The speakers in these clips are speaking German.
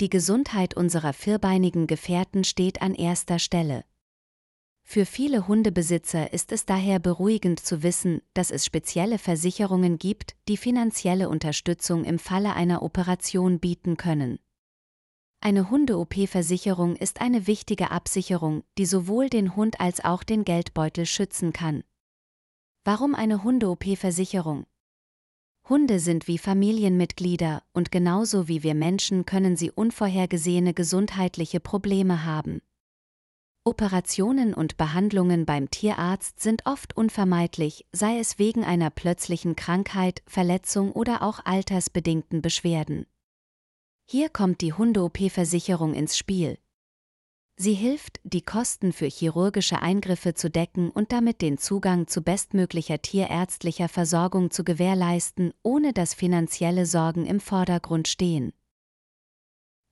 Die Gesundheit unserer vierbeinigen Gefährten steht an erster Stelle. Für viele Hundebesitzer ist es daher beruhigend zu wissen, dass es spezielle Versicherungen gibt, die finanzielle Unterstützung im Falle einer Operation bieten können. Eine Hunde-OP-Versicherung ist eine wichtige Absicherung, die sowohl den Hund als auch den Geldbeutel schützen kann. Warum eine Hunde-OP-Versicherung? Hunde sind wie Familienmitglieder und genauso wie wir Menschen können sie unvorhergesehene gesundheitliche Probleme haben. Operationen und Behandlungen beim Tierarzt sind oft unvermeidlich, sei es wegen einer plötzlichen Krankheit, Verletzung oder auch altersbedingten Beschwerden. Hier kommt die Hunde-OP-Versicherung ins Spiel. Sie hilft, die Kosten für chirurgische Eingriffe zu decken und damit den Zugang zu bestmöglicher tierärztlicher Versorgung zu gewährleisten, ohne dass finanzielle Sorgen im Vordergrund stehen.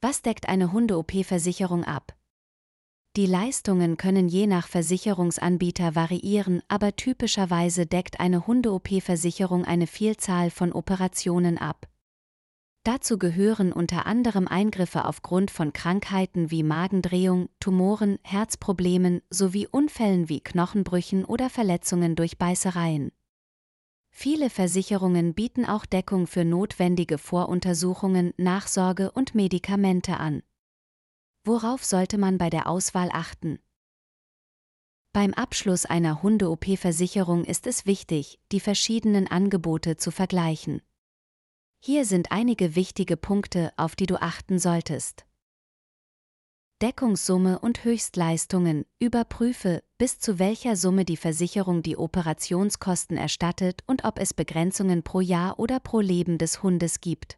Was deckt eine Hunde-OP-Versicherung ab? Die Leistungen können je nach Versicherungsanbieter variieren, aber typischerweise deckt eine Hunde-OP-Versicherung eine Vielzahl von Operationen ab. Dazu gehören unter anderem Eingriffe aufgrund von Krankheiten wie Magendrehung, Tumoren, Herzproblemen sowie Unfällen wie Knochenbrüchen oder Verletzungen durch Beißereien. Viele Versicherungen bieten auch Deckung für notwendige Voruntersuchungen, Nachsorge und Medikamente an. Worauf sollte man bei der Auswahl achten? Beim Abschluss einer Hunde-OP-Versicherung ist es wichtig, die verschiedenen Angebote zu vergleichen. Hier sind einige wichtige Punkte, auf die du achten solltest. Deckungssumme und Höchstleistungen. Überprüfe, bis zu welcher Summe die Versicherung die Operationskosten erstattet und ob es Begrenzungen pro Jahr oder pro Leben des Hundes gibt.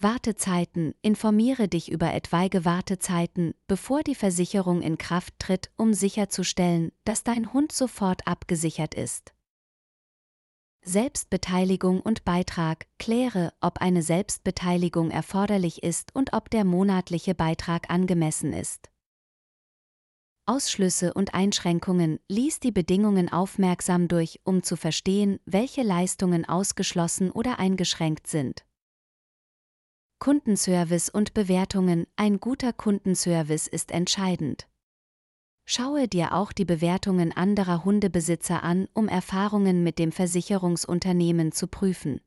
Wartezeiten. Informiere dich über etwaige Wartezeiten, bevor die Versicherung in Kraft tritt, um sicherzustellen, dass dein Hund sofort abgesichert ist. Selbstbeteiligung und Beitrag. Kläre, ob eine Selbstbeteiligung erforderlich ist und ob der monatliche Beitrag angemessen ist. Ausschlüsse und Einschränkungen. Lies die Bedingungen aufmerksam durch, um zu verstehen, welche Leistungen ausgeschlossen oder eingeschränkt sind. Kundenservice und Bewertungen Ein guter Kundenservice ist entscheidend. Schaue dir auch die Bewertungen anderer Hundebesitzer an, um Erfahrungen mit dem Versicherungsunternehmen zu prüfen.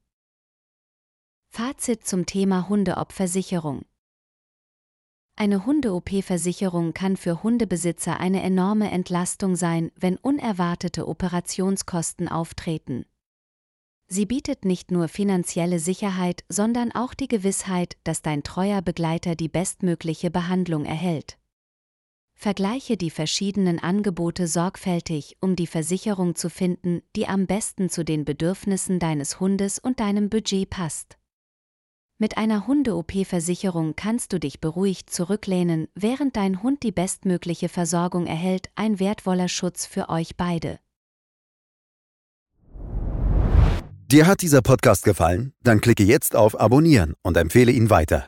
Fazit zum Thema Hundeopversicherung Eine Hunde-OP-Versicherung kann für Hundebesitzer eine enorme Entlastung sein, wenn unerwartete Operationskosten auftreten. Sie bietet nicht nur finanzielle Sicherheit, sondern auch die Gewissheit, dass dein treuer Begleiter die bestmögliche Behandlung erhält. Vergleiche die verschiedenen Angebote sorgfältig, um die Versicherung zu finden, die am besten zu den Bedürfnissen deines Hundes und deinem Budget passt. Mit einer Hunde-OP-Versicherung kannst du dich beruhigt zurücklehnen, während dein Hund die bestmögliche Versorgung erhält, ein wertvoller Schutz für euch beide. Dir hat dieser Podcast gefallen? Dann klicke jetzt auf Abonnieren und empfehle ihn weiter.